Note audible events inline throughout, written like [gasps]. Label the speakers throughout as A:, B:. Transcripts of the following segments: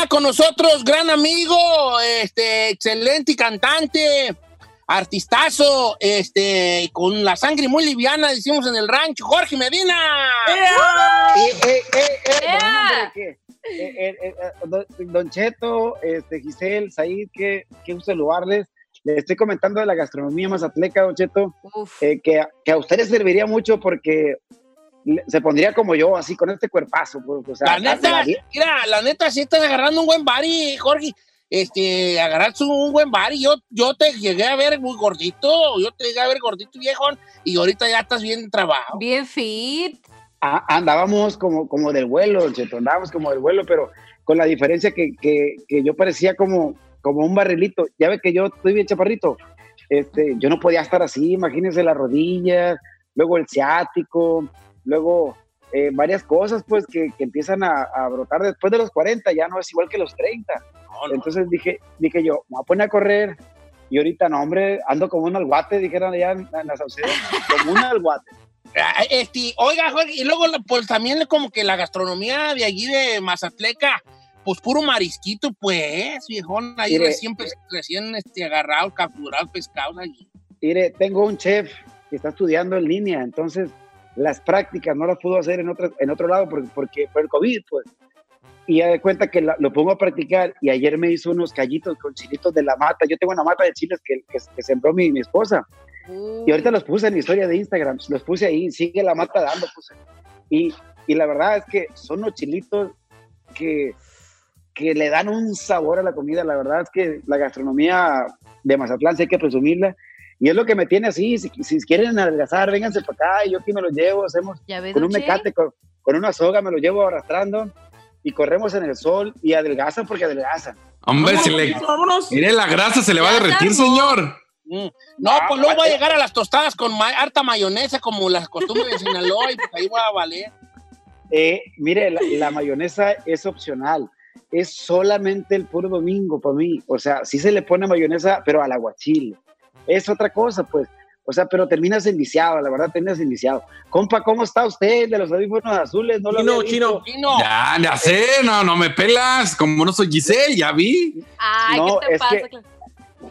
A: está con nosotros, gran amigo, este, excelente cantante, artistazo, este, con la sangre muy liviana, decimos en el rancho, Jorge Medina.
B: don Cheto, este, Giselle, Said, qué, qué gusto saludarles. Le estoy comentando de la gastronomía mazatleca, Don Cheto, eh, que, que, a ustedes serviría mucho porque se pondría como yo, así con este cuerpazo. Pues,
A: la neta, mira, la neta, sí están agarrando un buen bari, Jorge. Este, agarrar un buen bari. Yo, yo te llegué a ver muy gordito, yo te llegué a ver gordito viejón, y ahorita ya estás bien trabajo.
C: Bien fit.
B: Ah, andábamos como, como del vuelo, Cheto, andábamos como del vuelo, pero con la diferencia que, que, que yo parecía como, como un barrilito. Ya ve que yo estoy bien chaparrito. Este, yo no podía estar así, imagínense las rodillas, luego el ciático, luego eh, varias cosas pues que, que empiezan a, a, brotar después de los 40, ya no es igual que los 30. Entonces dije, dije yo, me voy a poner a correr y ahorita no, hombre, ando como un alguate, dijeron allá en, en la Sauceda, como un alguate.
A: Este, oiga, Jorge, y luego pues también como que la gastronomía de allí de Mazatleca, pues puro marisquito, pues, viejón, ahí recién, recién este, agarrado, capturado, pescado allí.
B: Mire, tengo un chef que está estudiando en línea, entonces las prácticas no las pudo hacer en otro, en otro lado porque, porque por el COVID, pues. Y ya de cuenta que lo pongo a practicar y ayer me hizo unos callitos con chilitos de la mata. Yo tengo una mata de chiles que, que, sembró mi, mi esposa. Y ahorita los puse en mi historia de Instagram, los puse ahí, sigue la mata dando. Puse. Y, y la verdad es que son los chilitos que, que le dan un sabor a la comida. La verdad es que la gastronomía de Mazatlán, hay que presumirla. Y es lo que me tiene así, si, si quieren adelgazar, vénganse para acá, y yo aquí me los llevo, hacemos con un mecate, con, con, una soga, me lo llevo arrastrando, y corremos en el sol, y adelgazan porque adelgazan.
D: Hombre, si le... Mire, la grasa se le va a derretir, señor.
A: Mm. No, pues luego va a llegar a las tostadas con ma harta mayonesa, como las costumbres de Sinaloa, y pues ahí va a valer.
B: Eh, mire, la, la mayonesa es opcional es solamente el puro domingo para mí. O sea, sí se le pone mayonesa, pero al aguachile es otra cosa, pues. O sea, pero terminas enviciado, la verdad, terminas enviciado. Compa, ¿cómo está usted de los audífonos azules? No
D: lo chino, chino, Ya, ya sé, no, no me pelas. Como no soy Giselle, ya vi.
C: Ay, no, ¿qué te
B: es
C: pasa?
B: Que,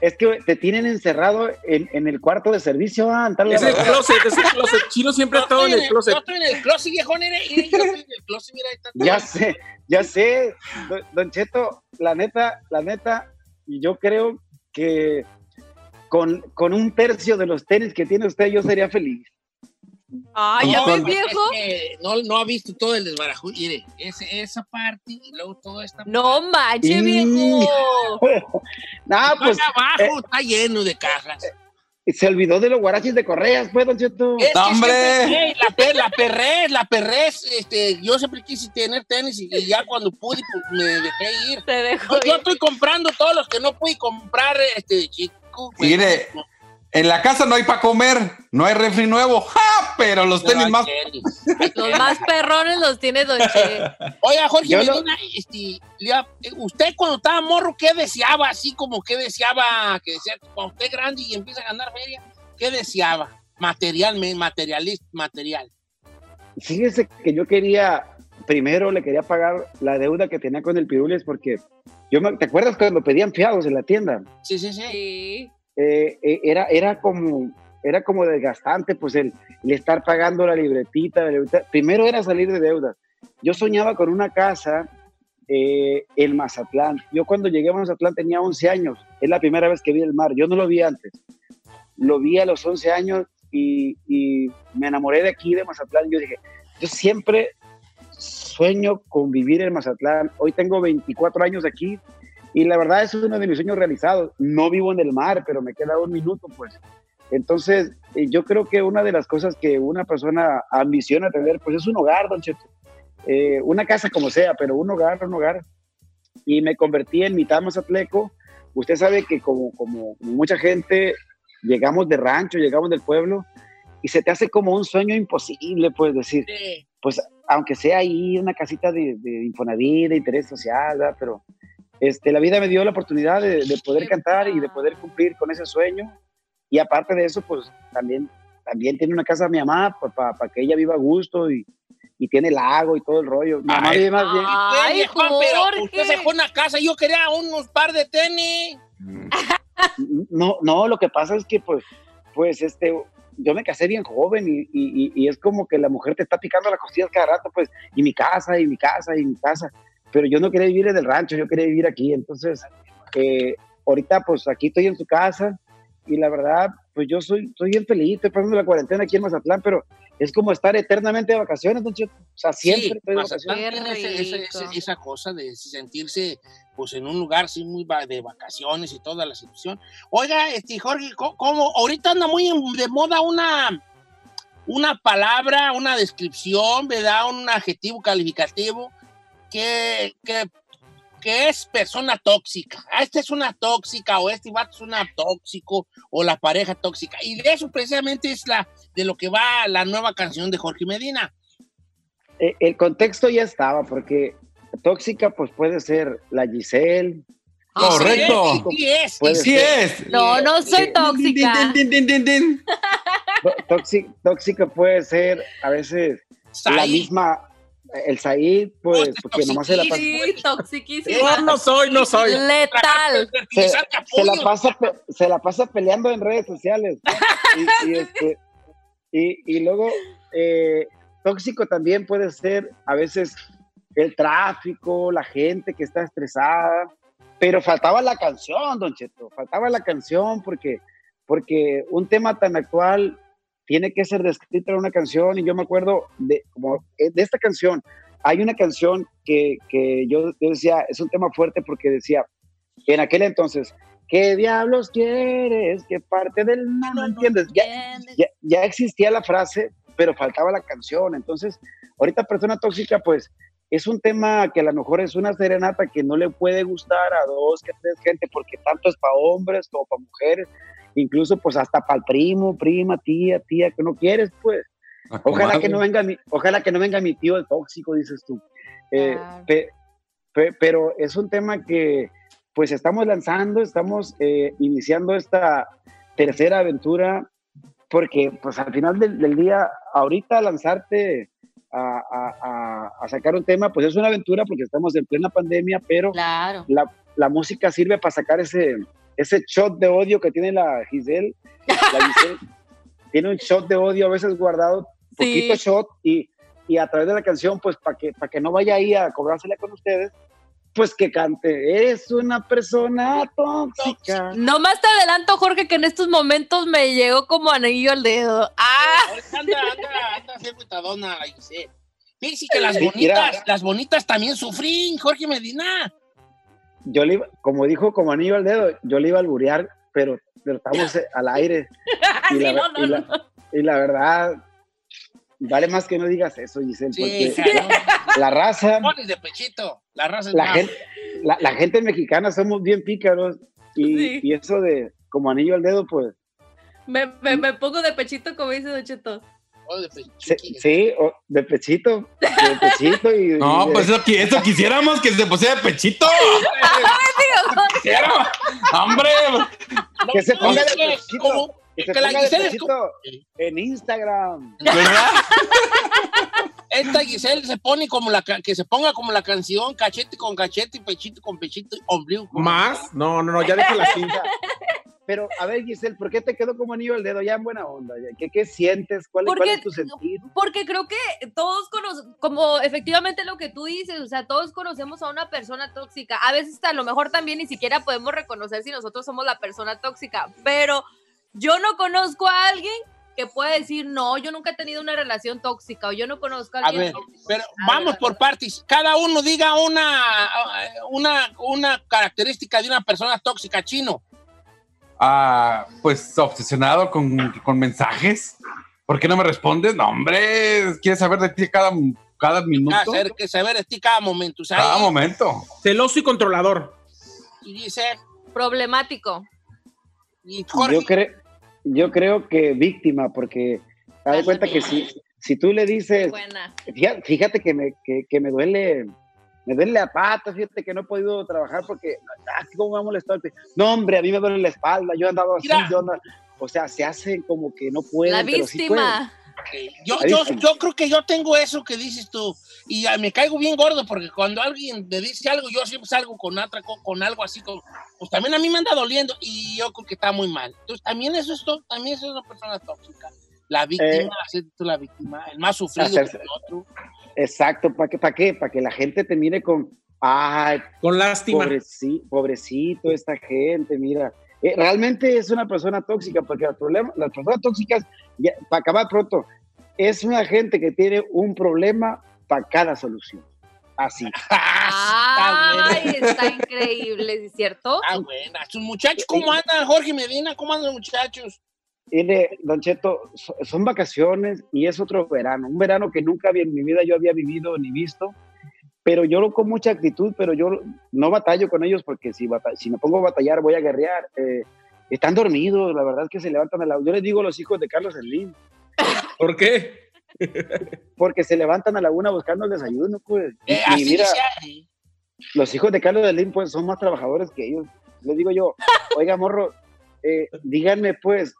B: es que te tienen encerrado en, en el cuarto de servicio. Ah,
D: es el closet, es el closet. Chino siempre ha estado en el closet.
A: Yo estoy en el closet, viejo, nene. Yo estoy en el closet, mira. Está
B: ya sé, ya sé. Don, don Cheto, la neta, la neta, yo creo que con, con, un tercio de los tenis que tiene usted, yo sería feliz.
C: Ay, ¿ya ves, viejo?
A: Es que no, no ha visto todo el desbarajú. Mire, ese, esa parte y luego toda esta.
C: No manches, viejo. [laughs]
B: no, pues.
A: abajo eh, está lleno de cajas.
B: Eh, se olvidó de los guaraches de correas, pues, don Cheto.
A: Es que
D: ¡Hombre!
A: Siempre, la, per, la perrés, la perrés, este, yo siempre quise tener tenis y, y ya cuando pude, pues, me dejé ir.
C: Te dejo
A: yo, yo, estoy comprando todos los que no pude comprar, este, chico.
D: Mire, en la casa no hay para comer, no hay refri nuevo, [laughs] ¡ja! pero los tenis no, más. [laughs]
C: los más perrones los tiene Don Che.
A: Oiga, Jorge Medina, lo... este, usted cuando estaba morro, ¿qué deseaba? Así como que deseaba, que decía, cuando usted grande y empieza a ganar feria, ¿qué deseaba? Materialmente, materialista, material.
B: Fíjese que yo quería, primero le quería pagar la deuda que tenía con el Pirules porque yo me, ¿te acuerdas cuando pedían fiados en la tienda?
A: Sí, sí, sí.
B: Eh, eh, era, era como era como desgastante, pues el, el estar pagando la libretita, la libretita, Primero era salir de deudas. Yo soñaba con una casa eh, en Mazatlán. Yo cuando llegué a Mazatlán tenía 11 años. Es la primera vez que vi el mar. Yo no lo vi antes. Lo vi a los 11 años y, y me enamoré de aquí, de Mazatlán. Yo dije, yo siempre sueño con vivir en Mazatlán. Hoy tengo 24 años aquí y la verdad es uno de mis sueños realizados. No vivo en el mar, pero me queda un minuto, pues. Entonces, eh, yo creo que una de las cosas que una persona ambiciona tener, pues es un hogar, don Cheto. Eh, una casa como sea, pero un hogar, un hogar. Y me convertí en mitad mazatleco. Usted sabe que como, como mucha gente, llegamos de rancho, llegamos del pueblo, y se te hace como un sueño imposible, pues decir,
A: Sí.
B: pues aunque sea ahí una casita de, de Infonavit, de interés social, ¿verdad? pero este, la vida me dio la oportunidad de, de poder cantar y de poder cumplir con ese sueño. Y aparte de eso, pues también, también tiene una casa mi mamá para pa, pa que ella viva a gusto y, y tiene lago y todo el rollo. Mi mamá
D: Ay.
B: vive más bien.
C: Ay,
A: Juan, pero
C: Jorge.
A: usted se fue a una casa, yo quería unos par de tenis.
B: No, no, lo que pasa es que pues, pues este, yo me casé bien joven y, y- y es como que la mujer te está picando las costillas cada rato, pues, y mi casa, y mi casa, y mi casa. Pero yo no quería vivir en el rancho, yo quería vivir aquí. Entonces, eh, ahorita pues aquí estoy en su casa y la verdad, pues yo soy, estoy bien feliz, estoy pasando la cuarentena aquí en Mazatlán, pero es como estar eternamente de vacaciones, don Cheto. O sea, siempre
A: Sí,
B: estoy de vacaciones.
A: Esa cosa de sentirse pues en un lugar así muy de vacaciones y toda la situación. Oiga, este Jorge, ¿cómo? Ahorita anda muy de moda una, una palabra, una descripción, ¿verdad? Un adjetivo calificativo que, que, que es persona tóxica. Ah, esta es una tóxica o este vato es una tóxico o la pareja tóxica. Y de eso precisamente es la de lo que va la nueva canción de Jorge Medina.
B: Eh, el contexto ya estaba, porque tóxica pues puede ser la Giselle,
D: Correcto.
A: Sí es.
D: Sí es.
C: No, no soy tóxica. [laughs]
B: Tóxica puede ser a veces la misma, el Said, pues, porque nomás se la pasa,
C: Sí, toxiquísimo.
E: No, no soy, no soy.
C: Letal.
B: se, la pasa, se la pasa peleando en redes sociales. Y, y, [laughs] este, y, y luego, eh, tóxico también puede ser a veces el tráfico, la gente que está estresada, pero faltaba la canción, don Cheto, faltaba la canción porque, porque un tema tan actual tiene que ser descrito en una canción y yo me acuerdo de, como, eh, de esta canción, hay una canción que, que yo, yo decía, es un tema fuerte porque decía, en aquel entonces, ¿qué diablos quieres? ¿Qué parte del no, no entiendes? Ya, ya, ya existía la frase, pero faltaba la canción. Entonces, ahorita persona tóxica, pues es un tema que a lo mejor es una serenata que no le puede gustar a dos, que tres gente, porque tanto es para hombres como para mujeres, incluso pues hasta para el primo, prima, tía, tía, que no quieres, pues. Ojalá que no venga mi, ojalá que no venga mi tío el tóxico, dices tú. Eh, pe- pe- pero es un tema que pues estamos lanzando, estamos eh, iniciando esta tercera aventura, porque pues al final del, del día, ahorita lanzarte a, a- a- a sacar un tema, pues es una aventura porque estamos en plena pandemia, pero
C: Claro.
B: la, la música sirve para sacar ese, ese shot de odio que tiene la Giselle. La Giselle [laughs] tiene un shot de odio a veces guardado,
C: Sí.
B: poquito shot, y, y a través de la canción, pues para que, para que no vaya ahí a cobrársela con ustedes, pues que cante. Es una persona tóxica.
C: No más te adelanto, Jorge, que en estos momentos me llegó como anillo al dedo. ¡Ah!
A: Anda, anda, anda la Giselle. Fíjese que las
B: Sí,
A: bonitas,
B: mira.
A: las bonitas también sufrín, Jorge Medina.
B: Yo le iba- como dijo, como anillo al dedo, yo le iba a alburear, pero, pero estamos [laughs] al aire. [laughs] Y
C: Sí,
B: la,
C: no, no,
B: y la-
C: no.
B: y la verdad, vale más que no digas eso, Giselle,
A: Sí,
B: porque la raza, [laughs]
A: Pones de pechito. La raza es
B: la
A: más.
B: gente, la, la gente mexicana somos bien pícaros y,
C: Sí.
B: y eso de como anillo al dedo, pues
C: Me, me, me pongo de pechito, como dice Don Cheto.
A: Oh, de
B: sí, o- de pechito, de pechito y,
D: No,
B: y de-
D: pues eso, eso quisiéramos que se pusiera de pechito. [laughs] Quisiera. Hombre,
A: No,
B: que se ponga de pechito.
A: como-
B: que se
A: que la
B: de
A: Giselle es
B: pechito en Instagram.
D: ¿verdad?
A: Esta Giselle se pone como la que se ponga como la canción, cachete con cachete, pechito con pechito, ombligo con
E: ¿Más? No, no, no, ya dejé la cinta.
B: Pero, a ver, Giselle, ¿por qué te quedó como anillo al dedo? Ya en buena onda. ¿Qué, qué sientes? ¿Cuál, cuál es tu sentir?
C: Porque creo que todos conocemos, como efectivamente lo que tú dices, o sea, todos conocemos a una persona tóxica. A veces a lo mejor también ni siquiera podemos reconocer si nosotros somos la persona tóxica, pero yo no conozco a alguien que pueda decir, no, yo nunca he tenido una relación tóxica o yo no conozco a
A: A
C: alguien
A: ver,
C: tóxico.
A: pero
C: A
A: vamos
C: ver,
A: por partes. Cada uno diga una, una, una característica de una persona tóxica chino.
D: Ah, pues obsesionado con, con mensajes. ¿Por qué no me respondes? No, hombre, quieres saber de ti cada, cada minuto.
A: Ah, saber, que saber de ti cada momento. Sea,
D: Cada momento.
E: Celoso y controlador.
A: y dice,
C: Problemático.
A: y Jorge,
B: Yo, cre- yo creo que víctima, porque haz de cuenta que si, si tú le dices,
C: Buena.
B: fíjate, fíjate que, me, que, que me duele, me duele la pata, fíjate que no he podido trabajar porque, ah, cómo me ha molestado. No, hombre, a mí me duele la espalda, yo andaba así,
A: Mira.
B: yo andaba, o sea, se hacen como que no pueden.
C: La
B: pero sí pueden.
C: víctima.
A: Yo, yo, yo creo que yo tengo eso que dices tú. Y me caigo bien gordo porque cuando alguien me dice algo, yo siempre salgo con, otra, co- con algo así como, pues también a mí me anda doliendo y yo creo que está muy mal. Entonces también eso es, también eso es una persona tóxica. La víctima,
B: Eh,
A: tú la víctima, el más sufrido
B: hacerse-
A: que el otro.
B: Exacto, ¿para qué? ¿Para qué? Para que la gente te mire con, ay,
E: Con lástima.
B: Pobreci- pobrecito esta gente, mira. Eh, realmente es una persona tóxica, porque el problema, las personas tóxicas, ya, para acabar pronto, es una gente que tiene un problema para cada solución. Así. [laughs]
A: Ah,
C: Ay, está increíble, ¿sí ¿es cierto?
A: Ah, buena. Sus muchachos, ¿cómo andan, Jorge Medina? ¿Cómo andan los muchachos?
B: Tiene, Don Cheto, so- son vacaciones y es otro verano, un verano que nunca había en mi vida yo había vivido ni visto, pero yo lo con mucha actitud, pero yo no batallo con ellos porque si, si me pongo a batallar voy a guerrear. eh, están dormidos, la verdad es que se levantan a la... Yo les digo a los hijos de Carlos Slim,
E: ¿Por qué?
B: porque se levantan a la una buscando el desayuno, pues.
A: Eh,
B: y
A: así
B: mira,
A: eh.
B: los hijos de Carlos Slim, pues, son más trabajadores que ellos. Les digo yo, oiga, morro, eh, díganme, pues,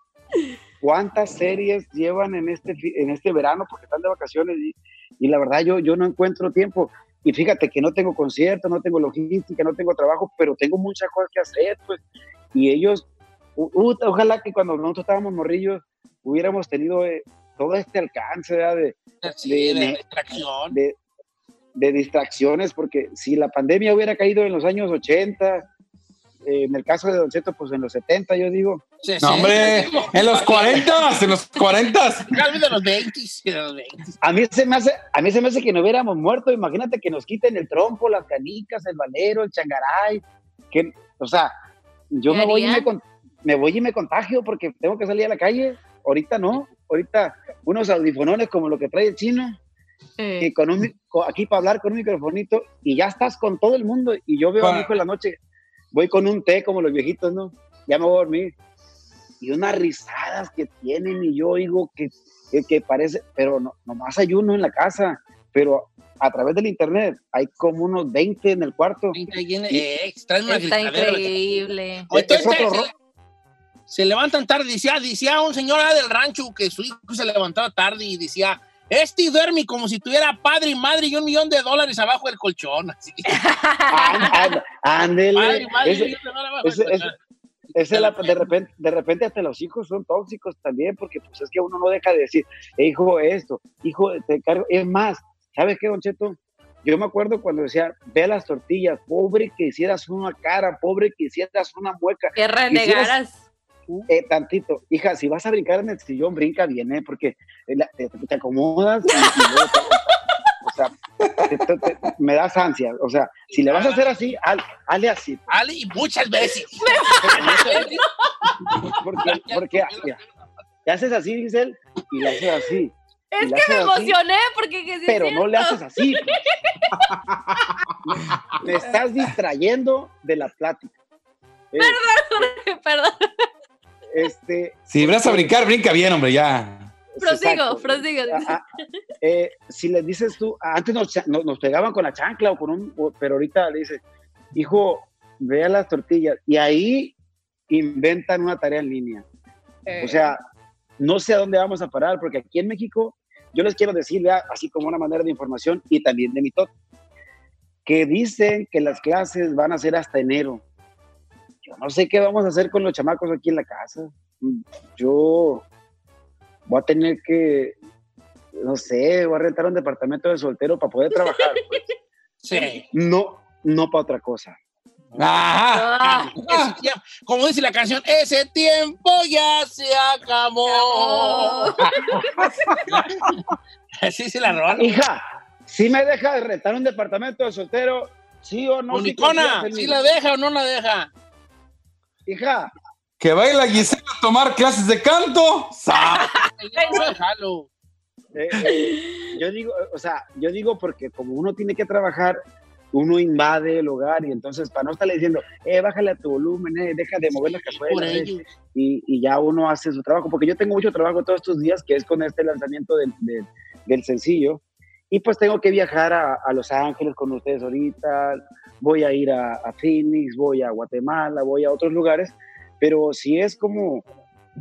B: ¿cuántas series llevan en este, en este verano? Porque están de vacaciones y, y la verdad yo, yo no encuentro tiempo. Y fíjate que no tengo concierto, no tengo logística, no tengo trabajo, pero tengo muchas cosas que hacer, pues. Y ellos, ojalá que cuando nosotros estábamos morrillos hubiéramos tenido eh, todo este alcance ¿verdad? de,
A: Sí,
B: de-
A: de
B: de-
A: distracción.
B: de, de distracciones, porque si la pandemia hubiera caído en los años 80, eh, en el caso de Don Cheto, pues en los 70, yo digo,
A: Sí,
D: No,
A: sí,
D: hombre, en los 40, en los 40.
A: tal vez de los 20, de los 20.
B: a mí se me hace, a mí se me hace que no hubiéramos muerto, imagínate que nos quiten el trompo, las canicas, el valero, el changaray, que, o sea, yo
C: ¿Qué
B: me voy, y me, me voy y me contagio porque tengo que salir a la calle, ahorita no, ahorita unos audifonones como lo que trae el chino,
C: Eh,
B: y con un, aquí para hablar con un microfonito y ya estás con todo el mundo y yo veo a mi hijo en la noche, voy con un té como los viejitos, ¿no? Ya me voy a dormir. Y unas risadas que tienen y yo oigo que, que, que parece, pero no, nomás hay uno en la casa, pero a través del internet hay como unos 20 en el cuarto.
A: Eh, traen una
C: está increíble.
A: Entonces,
B: Es otro
A: se, se levantan tarde, decía, decía un señor ah, del rancho que su hijo se levantaba tarde y decía, este duerme como si tuviera padre y madre y un millón de dólares abajo del colchón. Así. [laughs]
B: Ándele.
A: Padre y madre y un
B: Ese-
A: millón de dólares abajo
B: ese-
A: del colchón.
B: ese es la- de, repente, de repente hasta los hijos son tóxicos también, porque pues es que uno no deja de decir, "Eh, hijo, esto, hijo, te cargo. Es más, ¿sabes qué, Don Cheto? Yo me acuerdo cuando decía, ve las tortillas, pobre que hicieras una cara, pobre que hicieras una mueca,
C: Que renegaras.
B: Eh, tantito, hija, si vas a brincar en el sillón, brinca bien, ¿eh? Porque eh, la- te, te acomodas y, y luego te- [laughs] o sea, te- te- te- me das ansia, o sea, si le vas a hacer así, haz- hazle así,
A: Ale, y muchas veces. [laughs]
B: porque, porque te haces así, él, y le haces así.
C: Es que me
B: así,
C: emocioné porque que sí es
B: pero no le haces así. pues. [laughs] Le estás distrayendo de la plática. Eh,
C: Perdón,
B: este,
D: Si vas a brincar, brinca bien, hombre, ya.
C: prosigo,
B: exacto.
C: prosigo.
B: Ah, ah, eh, si les dices tú, antes nos, cha- nos, nos pegaban con la chancla o con un, pero ahorita le dices, hijo, vea las tortillas y ahí inventan una tarea en línea. O sea, no sé a dónde vamos a parar, porque aquí en México, yo les quiero decir, vea, así como una manera de información y también de mi tot, que dicen que las clases van a ser hasta enero. Yo no sé qué vamos a hacer con los chamacos aquí en la casa. Yo voy a tener que, no sé, voy a rentar un departamento de soltero para poder trabajar. [laughs] pues.
A: Sí.
B: No, no para otra cosa.
D: Ajá.
C: Ah,
A: Ese tiempo- como dice la canción, ese tiempo ya se acabó. [laughs] Así se la roban.
B: Hija, si me deja de rentar un departamento de soltero, sí o no.
A: Unicona,
B: confías en
A: ¿sí
B: mí?
A: la deja o no la deja?
B: Hija,
D: Que baila Gisela a tomar clases de canto.
B: Eh, eh, yo digo, o sea, yo digo porque como uno tiene que trabajar, uno invade el hogar y entonces para no estarle diciendo, eh, bájale a tu volumen, eh, deja de mover las cazuelas, eh, y, y ya uno hace su trabajo, porque yo tengo mucho trabajo todos estos días, que es con este lanzamiento del, del- del sencillo, y pues tengo que viajar a, a Los Ángeles con ustedes ahorita, voy a ir a, a Phoenix, voy a Guatemala, voy a otros lugares, pero si es como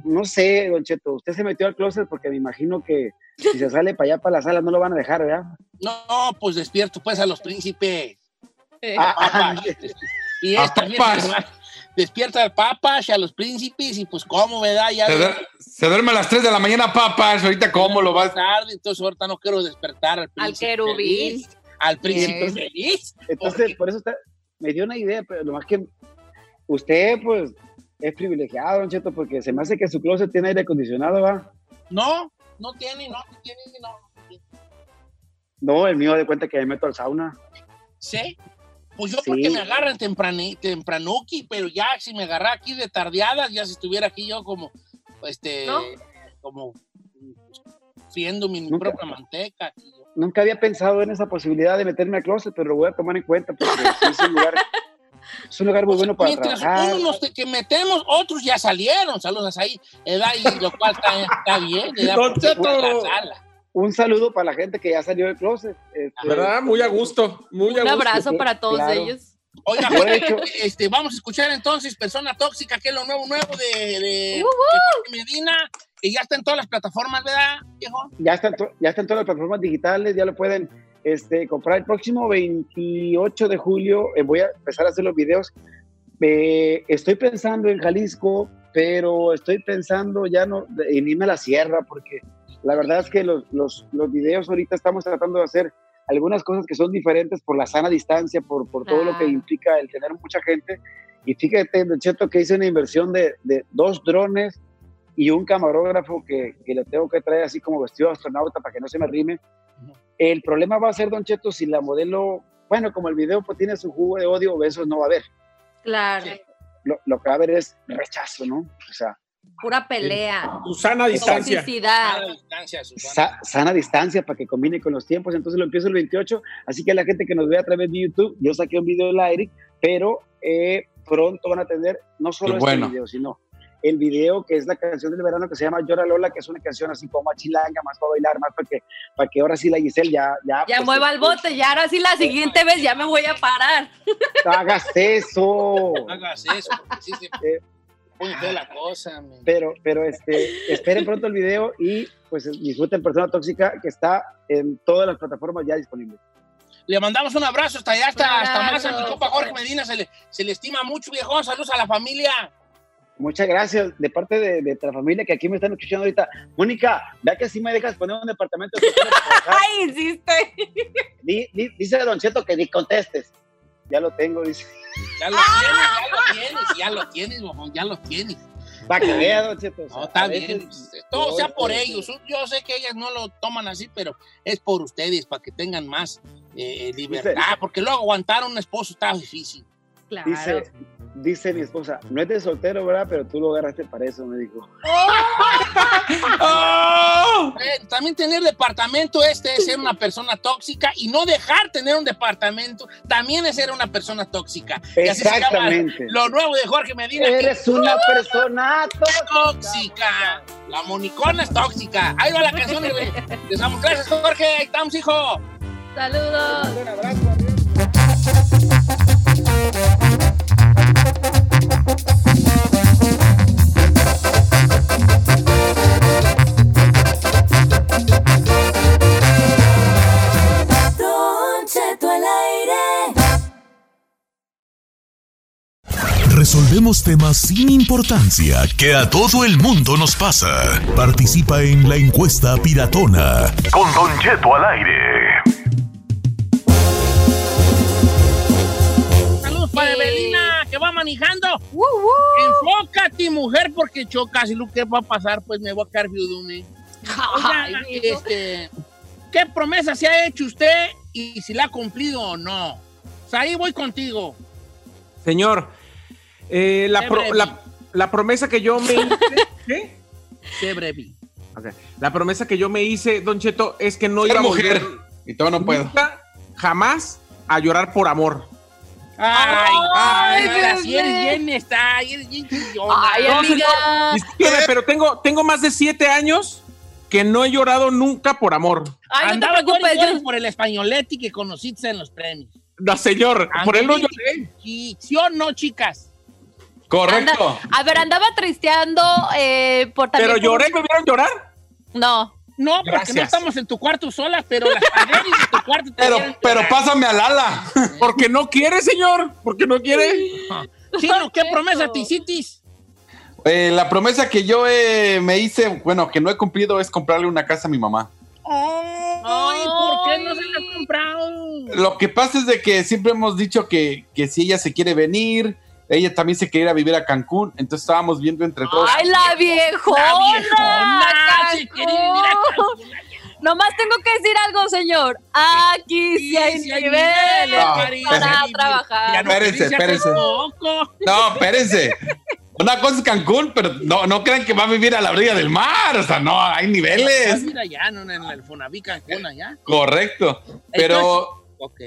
B: no sé, Don Cheto, usted se metió al closet porque me imagino que si se sale para allá, para la sala, no lo van a dejar, ¿verdad?
A: No, pues despierto pues a los príncipes.
C: Eh,
B: Ah,
A: Papas. y esta también despierta al papas y a los príncipes y pues cómo, ¿verdad? Ya
D: Se,
A: es
D: duer- se duerme a las 3 de la mañana, papas. Ahorita, ¿cómo lo vas?
A: tarde, entonces ahorita no quiero despertar al
C: Al
A: príncipe
C: querubín.
A: feliz, al príncipe
B: Sí.
A: feliz.
B: Entonces,
A: Porque-
B: por eso está- me dio una idea, pero lo más que usted, pues, es privilegiado, Don Cheto, porque se me hace que su closet tiene aire acondicionado, ¿va?
A: No, no tiene, no tiene, no.
B: No, el mío de cuenta que me meto al sauna.
A: ¿Sí? Pues yo
B: Sí.
A: porque me agarran temprani, tempranuki, pero ya si me agarra aquí de tardeadas, ya si estuviera aquí yo como, este,
C: ¿No?
A: como friendo mi
B: Nunca-
A: propia manteca.
B: Nunca había pensado en esa posibilidad de meterme al closet, pero lo voy a tomar en cuenta porque es un lugar, es un lugar muy bueno para
A: Mientras
B: trabajar.
A: unos que metemos, otros ya salieron, saludos ahí, ¿verdad? Y lo cual está, está bien, sala.
B: Un saludo para la gente que ya salió del closet. este,
E: ¿Verdad? Muy a gusto. Muy a
C: Un
E: gusto.
C: abrazo para todos
B: Claro.
C: ellos.
A: Oiga,
B: Yo he hecho-
A: este, vamos a escuchar entonces Persona Tóxica, que es lo nuevo, nuevo de, de,
C: Uh,
A: de Medina, que ya está en todas las plataformas, ¿verdad, viejo?
B: ya están, to- ya están todas las plataformas digitales, ya lo pueden este, comprar el próximo 28 de julio. eh, voy a empezar a hacer los videos. Eh, estoy pensando en Jalisco, pero estoy pensando ya no en irme a la sierra, porque la verdad es que los, los, los videos ahorita estamos tratando de hacer algunas cosas que son diferentes por la sana distancia, por, por todo lo que
C: Ah.
B: implica el tener mucha gente. Y fíjate, Don Cheto, que hice una inversión de, de dos drones y un camarógrafo que, que le tengo que traer así como vestido de astronauta para que no se me rime. El problema va a ser, Don Cheto, si la modelo, bueno, como el video pues tiene su jugo de odio, besos no va a haber.
C: Claro.
B: Lo, lo que va a haber es rechazo, ¿no? O sea,
C: Pura pelea.
E: Susana a distancia.
A: A
C: Toxicidad.
A: la distancia, Susana.
B: sa- sana distancia para que combine con los tiempos. Entonces lo empiezo el 28. Así que la gente que nos ve a través de YouTube, yo saqué un video del aire, pero eh, pronto van a tener no solo
D: Qué
B: este
D: bueno.
B: video, sino el video que es la canción del verano que se llama Llora Lola, que es una canción así como más chilanga, más para bailar, más para que, para que ahora sí la Giselle ya... Ya,
C: Ya
B: pues,
C: mueva el bote, ya ahora sí la siguiente vez ya me voy a parar. [laughs]
B: Hagas eso.
A: Hagas eso, porque sí se
B: Eh,
A: pone fea la cosa. men. [laughs]
B: pero, pero este, esperen pronto el video y pues disfruten Persona Tóxica que está en todas las plataformas ya disponibles.
A: Le mandamos un abrazo hasta allá, hasta, hasta más a mi
C: Abrazo.
A: compa Jorge Medina, se le, se le estima mucho, viejo. Saludos a la familia.
B: Muchas gracias de parte de, de la familia que aquí me están escuchando ahorita. Mónica, ya que sí me dejas poner un departamento. de [laughs]
C: Ay, insiste.
B: di- di- dice Don Cheto que ni contestes. Ya lo tengo, dice.
A: Ya lo
C: ¡Ah!
A: tienes, ya lo tienes, ya lo tienes, ya lo tienes.
B: Para que vea, Don Cheto.
A: No, está
B: veces-
A: bien. Todo sea por ellos. Yo sé que ellas no lo toman así, pero es por ustedes, para que tengan más eh, libertad. Porque luego aguantar a un esposo está difícil.
C: Claro.
B: Dice, dice mi esposa, no es de soltero, ¿verdad? Pero tú lo agarraste para eso, me dijo.
D: ¡Oh! [laughs]
A: Eh, también tener departamento este es ser una persona tóxica y no dejar tener un departamento también es ser una persona tóxica. Y así se llama
B: Exactamente.
A: Lo nuevo de Jorge Medina. que
B: Eres una persona tóxica.
A: tóxica. La monicona es tóxica. Ahí va la canción de, de Samuel. Gracias, Jorge. Ahí estamos, hijo.
C: Saludos.
B: Un abrazo,
F: Resolvemos temas sin importancia que a todo el mundo nos pasa. Participa en la encuesta piratona. Con Don Cheto al aire.
A: Saludos para
C: Sí.
A: Evelina, que va manejando.
C: Uh, uh.
A: Enfócate, mujer, porque chocas y lo que va a pasar, pues me voy a quedar viudo. ¿eh? Este, ¿qué promesa se ha hecho usted y si la ha cumplido o no? O sea, ahí voy contigo.
E: Señor, eh, la, pro- la- la promesa que yo me hice. [laughs] ¿Qué?
A: Sé breve.
E: Ok. La promesa que yo me hice, Don Cheto, es que no
D: Ser
E: iba a
D: mujer.
E: volver
D: Y todo no puedo.
E: nunca, jamás a llorar por amor.
A: Ay,
C: Ay,
A: ay, así
C: bebé.
A: eres bien está, eres bien chillona.
C: Ay,
E: No,
C: amiga.
E: Pero tengo, tengo más de siete años que no he llorado nunca por amor.
C: Ay, no te
A: Andaba
C: preocupes.
A: llori, llori
C: yo-
A: por el españoletti que conociste en los premios.
E: No, señor, por él no lloré.
A: ¿Sí, ¿Sí o no, chicas?
D: Correcto.
C: Anda- a ver, andaba tristeando eh, por también.
E: Pero lloré, ¿me vieron llorar?
C: No.
A: No, porque no estamos en tu cuarto sola, pero las paredes de tu cuarto te
D: Pero, pero pásame al ala.
E: Porque no quiere, señor. Porque no quiere.
A: Chino, ¿qué promesa te hiciste?
D: Eh, la promesa que yo eh, me hice, bueno, que no he cumplido es comprarle una casa a mi mamá.
A: Ay, ¿por qué no se la has comprado?
D: Lo que pasa es de que siempre hemos dicho que, que si ella se quiere venir, ella también se quiere ir a vivir a Cancún, entonces estábamos viendo entre todos.
C: ¡Ay, la viejona!
A: La viejona se vivir a Cancún.
C: Nomás tengo que decir algo, señor. Aquí sí hay
A: sí
C: niveles
D: No,
C: para
A: sí,
C: trabajar.
A: ya no
D: Espérense, espérense. No, espérense. Una cosa es Cancún, pero no, no crean que va a vivir a la orilla del mar. O sea, no, hay
A: Ah,
D: niveles.
A: mira, ya, no, en el Fonaví Cancún, allá.
D: Correcto. Pero
A: Ok.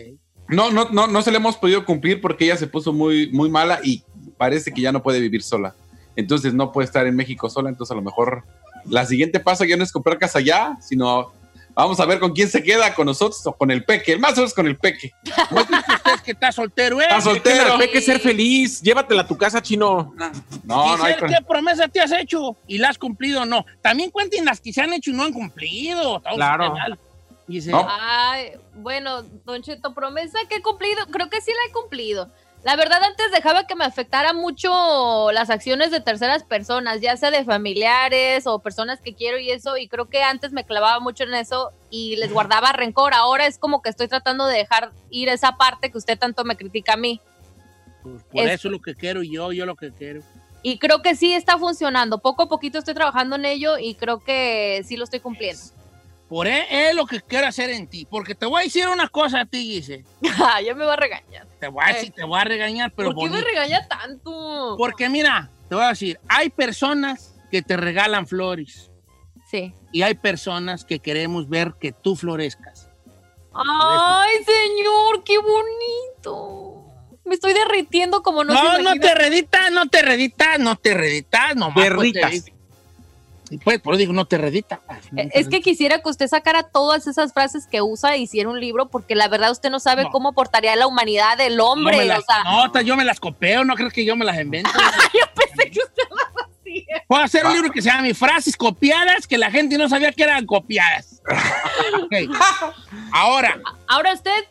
D: No, no, no, no se le hemos podido cumplir porque ella se puso muy, muy mala y parece que ya no puede vivir sola. Entonces no puede estar en México sola. Entonces a lo mejor la siguiente paso ya no es comprar casa allá, sino vamos a ver con quién se queda, con nosotros o con el peque. El más o menos con el peque.
A: Usted es que está soltero, ¿eh?
D: Está soltero.
E: Hay que ser feliz. Llévatela a tu casa, chino.
D: No, no hay
A: Giselle,
D: con-
A: ¿qué promesa te has hecho? ¿Y la has cumplido o no? También cuenten las que se han hecho y no han cumplido.
E: Claro.
A: penal.
D: No.
C: Ay, bueno, Don Cheto, promesa que he cumplido, creo que sí la he cumplido. La verdad, antes dejaba que me afectara mucho las acciones de terceras personas, ya sea de familiares o personas que quiero y eso, y creo que antes me clavaba mucho en eso y les guardaba rencor. Ahora es como que estoy tratando de dejar ir esa parte que usted tanto me critica a mí.
A: Pues por
C: es-
A: eso es lo que quiero yo, yo lo que quiero.
C: Y creo que sí está funcionando. Poco a poquito estoy trabajando en ello y creo que sí lo estoy cumpliendo.
A: Por e- es lo que quiero hacer en ti. Porque te voy a decir una cosa a ti, Giselle. [laughs]
C: ya me va a regañar.
A: Te voy a decir, te voy a regañar, pero
C: ¿Por qué me regaña tanto?
A: Porque mira, te voy a decir, hay personas que te regalan flores
C: Sí.
A: y hay personas que queremos ver que tú florezcas.
C: Ay, señor, qué bonito. Me estoy derritiendo como no,
A: No,
C: se
A: no, te reditas, no te reditas, no te reditas, no
E: Te ricas.
A: Y pues, por eso digo, no te reditas.
C: Eh, Es que quisiera que usted sacara todas esas frases que usa e hiciera un libro, porque la verdad usted no sabe
A: No.
C: cómo portaría la humanidad del
A: no
C: hombre.
A: me las,
C: o sea,
A: no, yo me las copeo, no crees que yo me las invento. [laughs]
C: yo pensé que usted las hacía.
A: Puedo hacer un libro que se llama Mis frases copiadas que la gente no sabía que eran copiadas. [laughs] Ok. Ahora,
C: Ahora usted,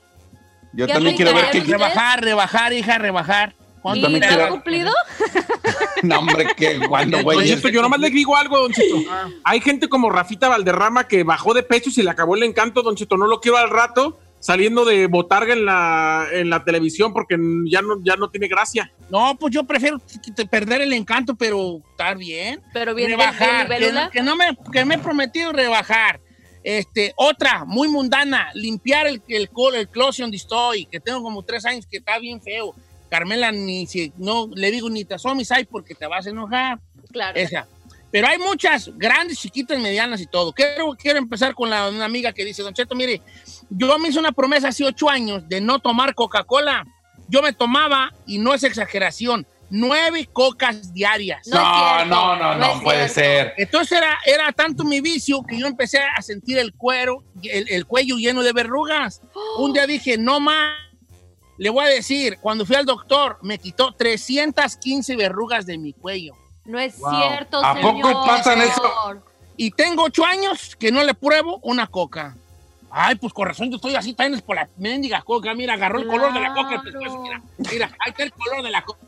D: Yo
C: ¿Qué
D: también quiero ver que.
A: rebajar, rebajar, hija, rebajar.
C: ¿Y
D: también quiero-
C: ha cumplido? [laughs]
D: No, hombre, que cuando,
E: Don
D: güey.
E: Cheto, yo nomás le digo algo, Don Cheto. Hay gente como Rafita Valderrama que bajó de pecho y se le acabó el encanto, Don Cheto. No lo quiero al rato saliendo de botarga en la, en la televisión porque ya no, ya no tiene gracia.
A: No, pues yo prefiero perder el encanto, pero estar bien.
C: Pero bien,
A: rebajar.
C: bien,
A: que, que no me, que me he prometido rebajar. Este, otra, muy mundana, limpiar el, el closet donde estoy, que tengo como tres años que está bien feo. Carmela, ni si, no le digo ni te asomes ahí porque te vas a enojar.
C: Claro.
A: Esa. Pero hay muchas, grandes, chiquitas, medianas y todo. Quiero, quiero empezar con la, una amiga que dice, Don Cheto, mire, yo me hice una promesa hace ocho años de no tomar Coca-Cola. Yo me tomaba, y no es exageración, nueve cocas diarias.
C: No
D: No, no, no,
C: no
D: puede ser.
A: Entonces era, era tanto mi vicio que yo empecé a sentir el cuero, el, el cuello lleno de verrugas. [gasps] Un día dije, no más. Le voy a decir, cuando fui al doctor, me quitó 315 verrugas de mi cuello.
C: No es
D: Wow.
C: cierto,
D: ¿A
C: señor.
D: poco pasan eso?
A: Y tengo ocho años que no le pruebo una coca. Ay, pues con razón, yo estoy así, también es por la mendiga coca. Mira, agarró el color de la coca. el pescuezo, Mira, mira, ahí está el color de la coca.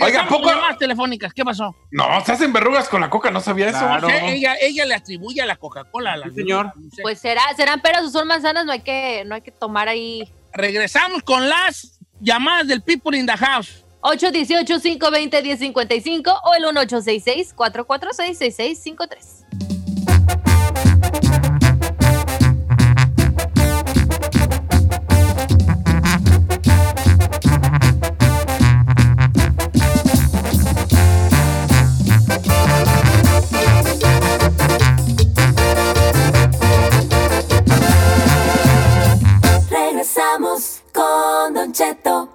D: Oiga,
A: ¿a
D: ¿poco-
A: llamadas telefónicas? ¿Qué pasó?
D: No, se hacen verrugas con la coca, no sabía eso.
E: Claro.
A: No sé, ella, ella le atribuye a la Coca-Cola. a la-
E: Sí, señor.
A: no sé.
C: Pues será, serán peras o son manzanas, no hay que, no hay que tomar ahí.
A: regresamos con las llamadas del People in the House.
C: 818-520-1055 o el 1866-446-6653.
G: Don Cheto.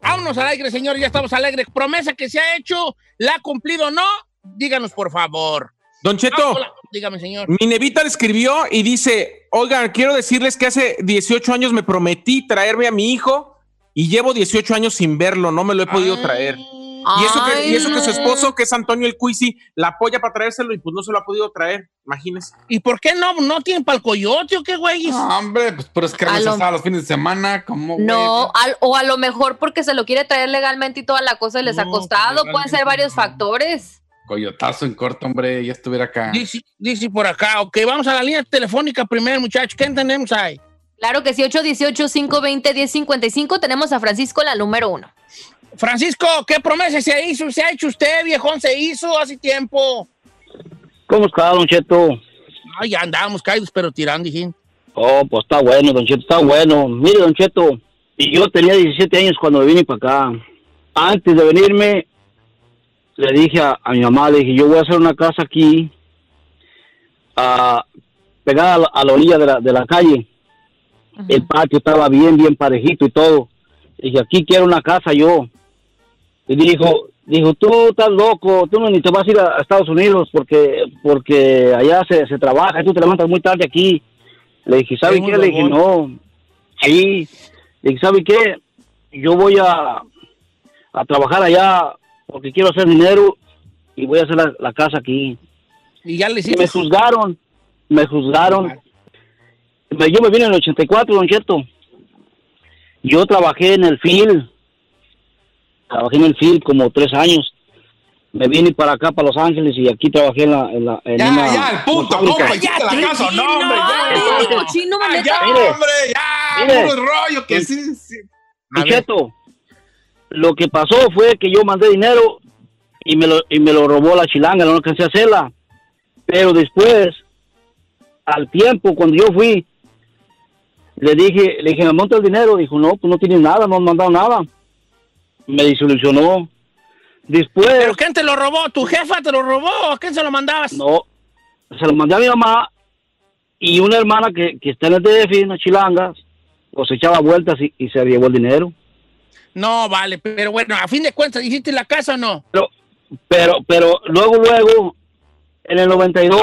A: Vámonos alegre, señor, ya estamos alegres. Promesa que se ha hecho, ¿la ha cumplido o no? Díganos, por favor.
E: Don Cheto,
A: dígame, señor.
E: mi nevita le escribió y dice, oigan, quiero decirles que hace 18 años me prometí traerme a mi hijo y llevo 18 años sin verlo, no me lo he podido traer. Y eso, que, y eso que su esposo, que es Antonio el Cuisi, la apoya para traérselo y pues no se lo ha podido traer, imagínese.
A: ¿Y por qué no, no tienen para el coyote o qué, güey?
D: No, hombre, pues puras carnes
C: A lo-
D: los fines de semana, como?
C: No, al- o a lo mejor porque se lo quiere traer legalmente y toda la cosa y les ha costado.
A: pues,
C: Pueden ser varios
A: no.
C: factores.
D: Coyotazo en corto, hombre, ya estuviera acá.
A: Dice, dice por acá. Ok, vamos a la línea telefónica primero, muchachos. ¿Qué tenemos ahí?
C: Claro que sí, 818-520-1055. Tenemos a Francisco, la número uno.
A: Francisco, ¿qué promesa se hizo? ¿Se ha hecho usted, viejón? ¿Se hizo hace tiempo?
H: ¿Cómo está, Don Cheto?
A: Ay, ya andábamos caídos, pero tirando, dije.
H: Oh, pues está bueno, Don Cheto, está bueno. Mire, Don Cheto, y yo tenía 17 años cuando vine para acá. Antes de venirme, le dije a, a mi mamá, le dije, yo voy a hacer una casa aquí, pegada a la, a la orilla de la, de la calle. El patio estaba bien, bien parejito y todo. Le dije, aquí quiero una casa yo. Y dijo, dijo, tú estás loco, tú no ni te vas a ir a, a Estados Unidos porque porque allá se, se trabaja y tú te levantas muy tarde aquí. Le dije, ¿sabe qué? Le dije, no. Sí. Le dije, ¿sabe qué? Yo voy a, a trabajar allá porque quiero hacer dinero y voy a hacer la, la casa aquí.
A: Y ya le
H: Y
A: hiciste.
H: me juzgaron, me juzgaron. Yo me vine en el 84, don Cheto. Yo trabajé en el FIL, trabajé en el FIL como tres años. Me vine para acá, para Los Ángeles, y aquí trabajé en la... En la en
D: Ya,
H: una-
D: ya, el punto, compa, hiciste la casa, no, hombre, ya.
C: Ay, cochino,
D: Ah, ya,
H: Mire.
D: hombre, ya,
H: Mire.
D: puro rollo que sí, sí.
H: Cheto, lo que pasó fue que yo mandé dinero y me lo, y me lo robó la chilanga, no alcancé a hacerla. Pero después, al tiempo, cuando yo fui, le dije, le dije, me monta el dinero. Dijo, no, pues no tienes nada, no han mandado nada. Me disolucionó. Después,
A: ¿Pero quién te lo robó? ¿Tu jefa te lo robó o a quién se lo mandabas?
H: no, se lo mandé a mi mamá y una hermana que, que está en el DF, una chilanga, pues echaba vueltas y, y se llevó el dinero.
A: No, vale, pero bueno, a fin de cuentas, ¿hiciste la casa o no?
H: pero pero pero luego luego en el 92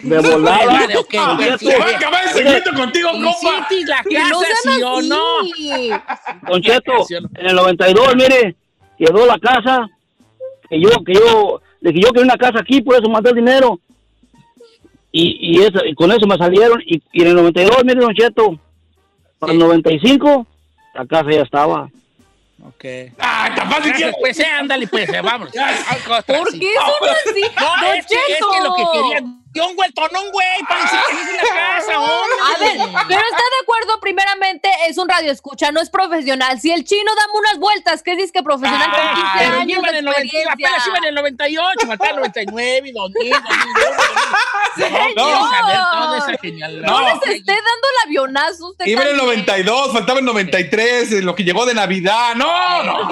H: de [laughs] volada
A: Vale, ok,
H: Don
A: ok,
H: Cheto,
A: sí,
D: Se va a acabar el segmento contigo, compa.
A: ¿Hiciste la
C: No
A: casa, sí o no?
H: Don Cheto, [laughs] en el 92 mire quedó la casa que yo que yo le dije yo quería una casa aquí por eso mandé el dinero y, y, eso, y con eso me salieron y, y en el 92 mire Don Cheto para el 95 la casa ya estaba
A: Ok.
D: Ah, capaz de que...
A: Pues, eh, ándale, pues, eh, vamos. [laughs]
C: ¿Por qué son así?
A: No,
C: Don
A: es que, es que lo que
C: Cheto.
A: Un un güey, para hice la casa, hombre.
C: A ver, pero está de acuerdo, primeramente es un radio escucha, no es profesional. Si el chino da unas vueltas, ¿qué dices que profesional con 15
A: Ah, pero yo
C: años
A: iba en el 90,
C: experiencia?
A: apenas iba en el 98, faltaba el 99, 2000, 2001. No, esa genialidad.
C: No les esté dando el avionazo usted
D: Iba en el
C: también.
D: 92, faltaba el 93, en lo que llegó de Navidad. No, no.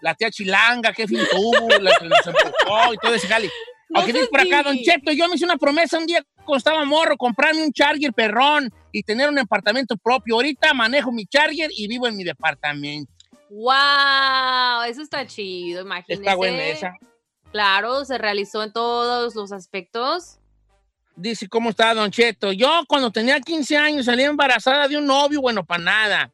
A: la tía Chilanga, qué fin tuvo, empujó y todo ese jale.
C: No seas
A: dice por acá, Don. Cheto, yo me hice una promesa un día cuando estaba morro, comprarme un Charger perrón y tener un apartamento propio. Ahorita manejo mi Charger y vivo en mi departamento.
C: Wow, eso está chido, imagínese.
A: Está buena esa.
C: Claro, se realizó en todos los aspectos.
A: Dice, ¿cómo está, Don Cheto? Yo cuando tenía 15 años salí embarazada de un novio, bueno, para nada.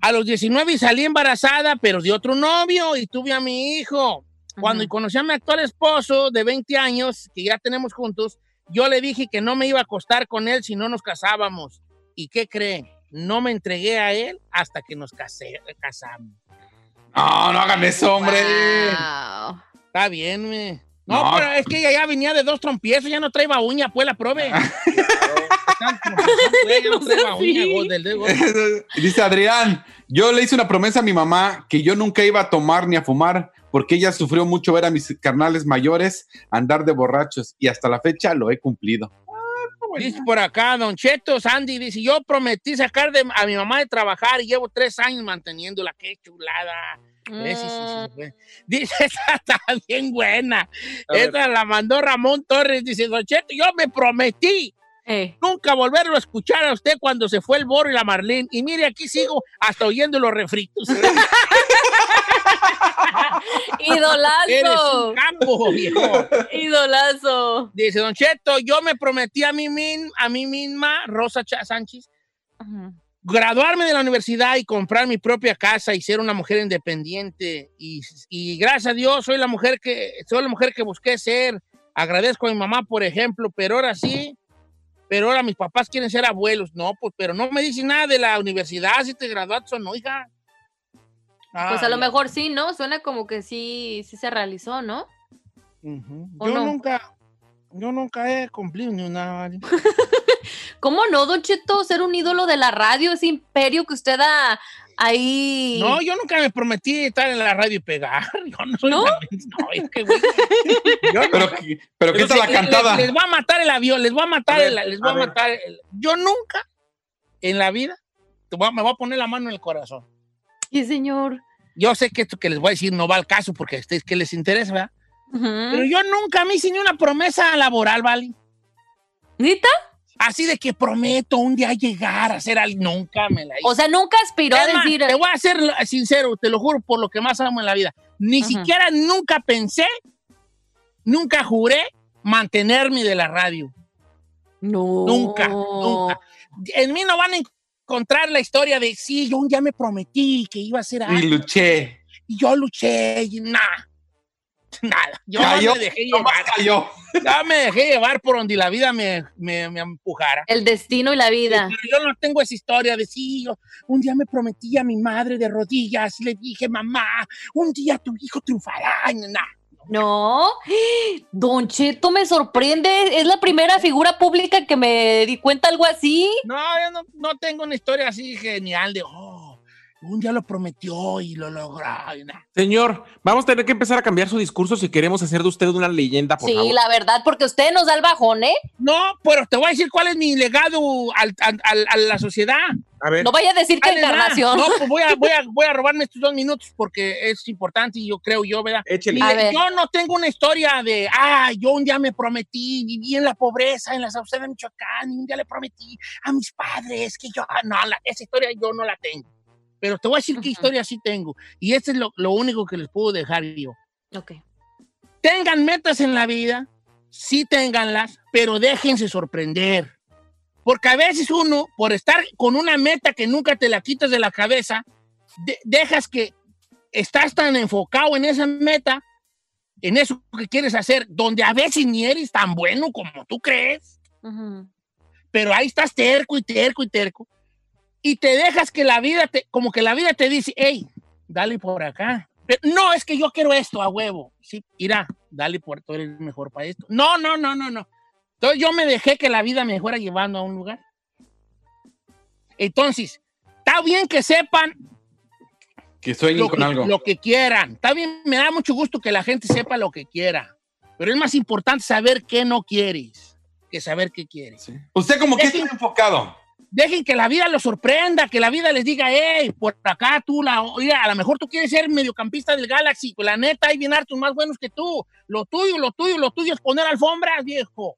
A: A los 19 salí embarazada, pero de otro novio y tuve a mi hijo. Cuando conocí a mi actual esposo de 20 años, que ya tenemos juntos, yo le dije que no me iba a acostar con él si no nos casábamos. ¿Y qué cree? No me entregué a él hasta que nos casé, casamos.
D: No, no hagan eso, hombre.
C: Wow.
A: Está bien, me. No,
D: No.
A: pero es que ella ya venía de dos trompiezos, ya no traía uña, pues la prove.
D: Dice Adrián, yo le hice una promesa a mi mamá que yo nunca iba a tomar ni a fumar porque ella sufrió mucho ver a mis carnales mayores andar de borrachos y hasta la fecha lo he cumplido.
A: Dice por acá, Don Cheto, Sandy, dice, yo prometí sacar de- a mi mamá de trabajar y llevo tres años manteniéndola. ¡Qué chulada! Eh, sí, sí, sí,
C: Mm. [laughs]
A: Dice, esta está bien buena.
D: A ver.
A: Esta la mandó Ramón Torres. Dice, Don Cheto, yo me prometí
C: eh.
A: nunca volverlo a escuchar a usted cuando se fue el Boro y la Marlene. Y mire, aquí sigo hasta oyendo los refritos. [laughs] Eres
C: Idolazo.
A: un campo, viejo.
C: Idolazo.
A: Dice Don Cheto, yo me prometí a mí, min- a mí misma, Rosa Cha- Sánchez, graduarme de la universidad y comprar mi propia casa y ser una mujer independiente. Y, y gracias a Dios soy la mujer que soy la mujer que busqué ser. Agradezco a mi mamá, por ejemplo, pero ahora sí, pero ahora mis papás quieren ser abuelos. No, pues, pero no me dicen nada de la universidad, si te graduaste o no, hija.
C: Pues a lo mejor sí, ¿no? Suena como que sí, sí se realizó, ¿no?
A: ujú.
C: ¿O
A: Yo
C: no?
A: nunca, yo nunca he cumplido ni una. ¿vale? [laughs]
C: ¿Cómo no, Don Cheto? Ser un ídolo de la radio, ese imperio que usted da ahí.
A: No, yo nunca me prometí estar en la radio y pegar. [laughs] Yo no soy
C: ¿No? [laughs]
A: No, es que, güey, yo no-
D: Pero, pero ¿qué tal la
A: les-
D: cantada?
A: Les, les voy a matar el avión, les voy a matar
E: A ver,
A: el, les voy
E: a
A: matar el- Yo nunca en la vida te voy a- me voy a poner la mano en el corazón.
C: Sí, señor.
A: Yo sé que esto que les voy a decir no va al caso porque a ustedes que les interesa, ¿verdad? Pero yo nunca me hice ni una promesa laboral, ¿vale?
C: ¿Nita?
A: Así de que prometo un día llegar a ser alguien. Nunca me la hice.
C: O sea, nunca aspiró a decir.
A: te voy a ser sincero, te lo juro por lo que más amo en la vida. Ni siquiera nunca pensé, nunca juré mantenerme de la radio.
C: No.
A: Nunca, nunca. En mí no van a encontrar la historia de, sí, yo un día me prometí que iba a ser algo.
D: Y luché.
A: Y yo luché y nada. Nada. Yo
D: Cayó,
A: me dejé llevar.
D: cayó.
A: Yo me dejé llevar por donde la vida me, me, me empujara.
C: El destino y la vida.
A: Pero yo no tengo esa historia de sí, yo un día me prometí a mi madre de rodillas y le dije, mamá, un día tu hijo triunfará. Y nada.
C: No. Don Cheto me sorprende. Es la primera figura pública que me di cuenta algo así.
A: No, yo no, no tengo una historia así genial de, oh, un día lo prometió y lo logró. y.
E: Señor, vamos a tener que empezar a cambiar su discurso si queremos hacer de usted una leyenda, por
C: sí,
E: favor.
C: la verdad, porque usted nos da el bajón, ¿eh?
A: No, pero te voy a decir cuál es mi legado al- al- al- a la sociedad.
E: A ver,
C: No vaya a decir que encarnación.
A: No, pues voy a, voy, a, [laughs] voy a robarme estos dos minutos porque es importante y yo creo yo, ¿verdad?
E: échele.
C: A ver.
A: yo no tengo una historia de, ah, yo un día me prometí, viví en la pobreza, en la Sauceda de Michoacán, y un día le prometí a mis padres que yo, ah, no, la- esa historia yo no la tengo. Pero te voy a decir qué
C: Ujú.
A: historia sí tengo. Y este es lo, lo único que les puedo dejar yo.
C: Ok.
A: Tengan metas en la vida, sí ténganlas, pero déjense sorprender. Porque a veces uno, por estar con una meta que nunca te la quitas de la cabeza, de- dejas que estás tan enfocado en esa meta, en eso que quieres hacer, donde a veces ni eres tan bueno como tú crees,
C: Ujú.
A: pero ahí estás terco y terco y terco, y te dejas que la vida, te, como que la vida te dice, hey, dale por acá. Pero, no, es que yo quiero esto a huevo. Sí, irá, dale por, tú eres mejor para esto. No, no, no, no, no. Entonces yo me dejé que la vida me fuera llevando a un lugar. Entonces, está bien que sepan
D: Que sueñen
A: lo
D: con
A: que,
D: algo.
A: lo que quieran. Está bien, me da mucho gusto que la gente sepa lo que quiera. Pero es más importante saber qué no quieres que saber qué quieres.
D: Sí. Usted como que está enfocado.
A: Dejen que la vida los sorprenda, que la vida les diga, hey, por acá tú, la, oiga, a lo mejor tú quieres ser mediocampista del Galaxy, pues la neta hay bien hartos más buenos que tú. Lo tuyo, lo tuyo, lo tuyo es poner alfombras, viejo.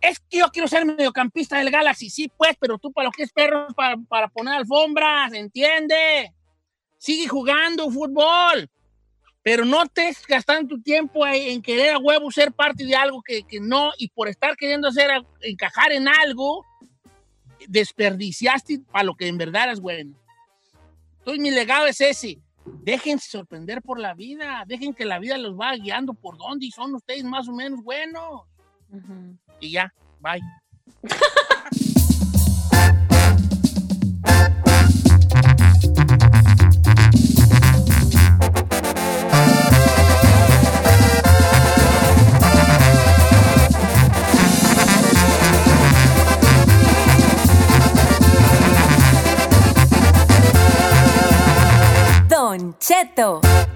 A: Es que yo quiero ser mediocampista del Galaxy, sí, pues, pero tú para lo que es perro, para, para poner alfombras, ¿entiende? Sigue jugando fútbol, pero no estés gastando tu tiempo en querer a huevo ser parte de algo que, que no, y por estar queriendo hacer, encajar en algo, desperdiciaste para lo que en verdad es bueno. Entonces mi legado es ese. Déjense sorprender por la vida, dejen que la vida los vaya guiando por dónde y son ustedes más o menos buenos.
C: Ujú.
A: Y ya, bye. [laughs]
G: Don Cheto.